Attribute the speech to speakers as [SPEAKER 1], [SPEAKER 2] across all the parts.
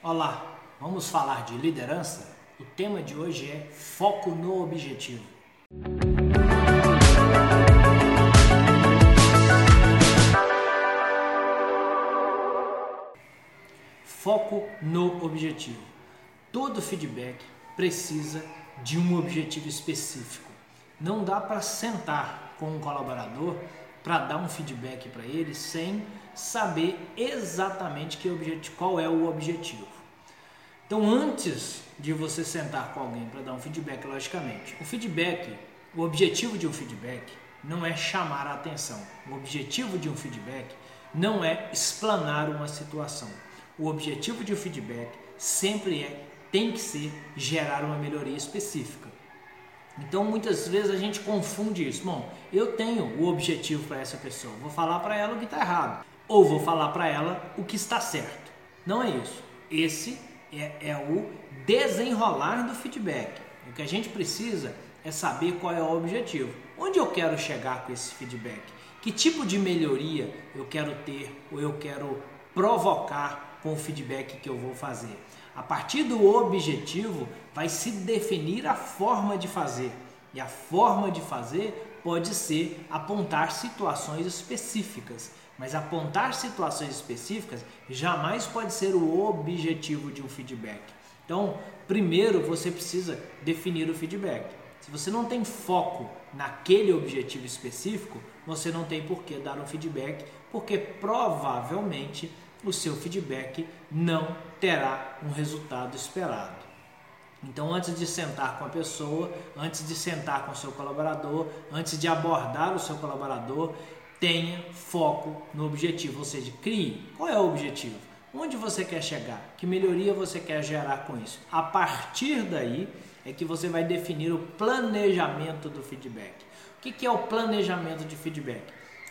[SPEAKER 1] Olá, vamos falar de liderança? O tema de hoje é foco no objetivo. Foco no objetivo. Todo feedback precisa de um objetivo específico. Não dá para sentar com um colaborador para dar um feedback para ele sem saber exatamente que objetivo, qual é o objetivo. Então, antes de você sentar com alguém para dar um feedback, logicamente, o feedback, o objetivo de um feedback não é chamar a atenção. O objetivo de um feedback não é explanar uma situação. O objetivo de um feedback sempre é tem que ser gerar uma melhoria específica. Então muitas vezes a gente confunde isso. Bom, eu tenho o objetivo para essa pessoa, vou falar para ela o que está errado, ou vou falar para ela o que está certo. Não é isso. Esse é, é o desenrolar do feedback. O que a gente precisa é saber qual é o objetivo. Onde eu quero chegar com esse feedback? Que tipo de melhoria eu quero ter ou eu quero provocar com o feedback que eu vou fazer? A partir do objetivo vai se definir a forma de fazer. E a forma de fazer pode ser apontar situações específicas. Mas apontar situações específicas jamais pode ser o objetivo de um feedback. Então, primeiro você precisa definir o feedback. Se você não tem foco naquele objetivo específico, você não tem por que dar um feedback, porque provavelmente o seu feedback não terá um resultado esperado. Então, antes de sentar com a pessoa, antes de sentar com o seu colaborador, antes de abordar o seu colaborador, tenha foco no objetivo, ou seja, crie qual é o objetivo, onde você quer chegar, que melhoria você quer gerar com isso. A partir daí é que você vai definir o planejamento do feedback. O que é o planejamento de feedback?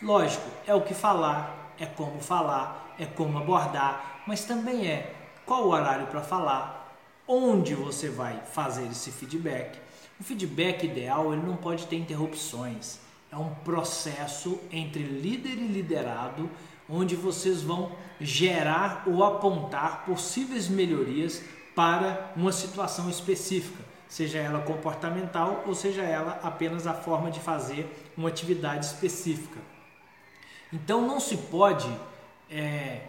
[SPEAKER 1] Lógico, é o que falar, é como falar, é como abordar, mas também é qual o horário para falar, onde você vai fazer esse feedback. O feedback ideal ele não pode ter interrupções. É um processo entre líder e liderado, onde vocês vão gerar ou apontar possíveis melhorias para uma situação específica, seja ela comportamental ou seja ela apenas a forma de fazer uma atividade específica. Então não se pode é,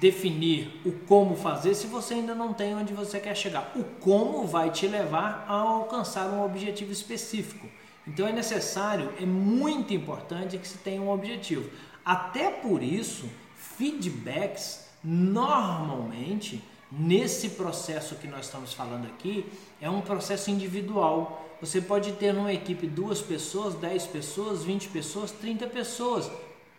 [SPEAKER 1] definir o como fazer se você ainda não tem onde você quer chegar. O como vai te levar a alcançar um objetivo específico. Então é necessário, é muito importante que se tenha um objetivo. Até por isso, feedbacks normalmente nesse processo que nós estamos falando aqui é um processo individual. Você pode ter numa equipe duas pessoas, dez pessoas, vinte pessoas, trinta pessoas.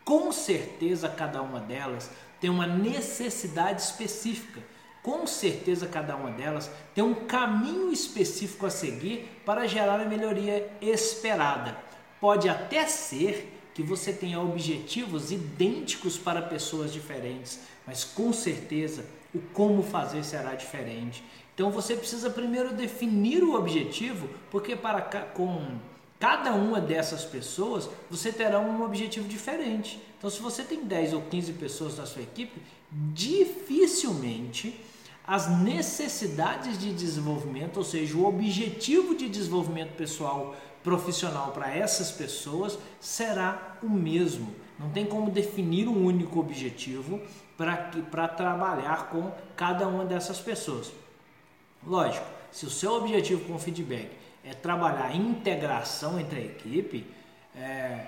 [SPEAKER 1] Com certeza cada uma delas tem uma necessidade específica com certeza cada uma delas tem um caminho específico a seguir para gerar a melhoria esperada. Pode até ser que você tenha objetivos idênticos para pessoas diferentes, mas com certeza o como fazer será diferente. Então você precisa primeiro definir o objetivo, porque para com cada uma dessas pessoas você terá um objetivo diferente. Então se você tem 10 ou 15 pessoas na sua equipe, dificilmente as necessidades de desenvolvimento, ou seja, o objetivo de desenvolvimento pessoal profissional para essas pessoas será o mesmo. Não tem como definir um único objetivo para trabalhar com cada uma dessas pessoas. Lógico, se o seu objetivo com o feedback é trabalhar a integração entre a equipe, é,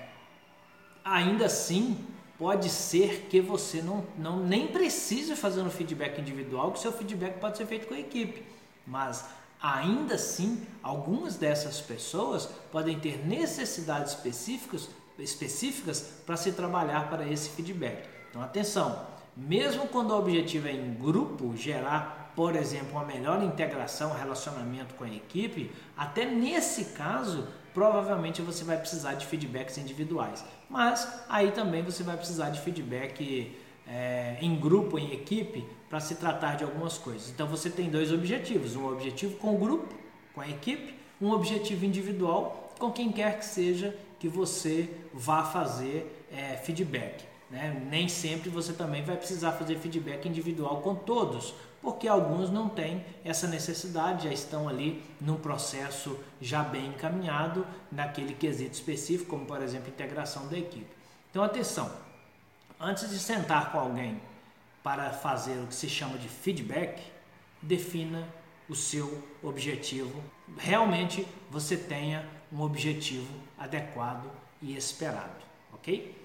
[SPEAKER 1] ainda assim pode ser que você não, não nem precise fazer um feedback individual, que seu feedback pode ser feito com a equipe. Mas ainda assim, algumas dessas pessoas podem ter necessidades específicas, específicas para se trabalhar para esse feedback. Então, atenção, mesmo quando o objetivo é em grupo, gerar, por exemplo, uma melhor integração, relacionamento com a equipe, até nesse caso provavelmente você vai precisar de feedbacks individuais. Mas aí também você vai precisar de feedback é, em grupo, em equipe, para se tratar de algumas coisas. Então você tem dois objetivos: um objetivo com o grupo, com a equipe, um objetivo individual com quem quer que seja que você vá fazer é, feedback. Né? Nem sempre você também vai precisar fazer feedback individual com todos, porque alguns não têm essa necessidade, já estão ali num processo já bem encaminhado naquele quesito específico, como por exemplo integração da equipe. Então atenção, antes de sentar com alguém para fazer o que se chama de feedback, defina o seu objetivo. Realmente você tenha um objetivo adequado e esperado, ok?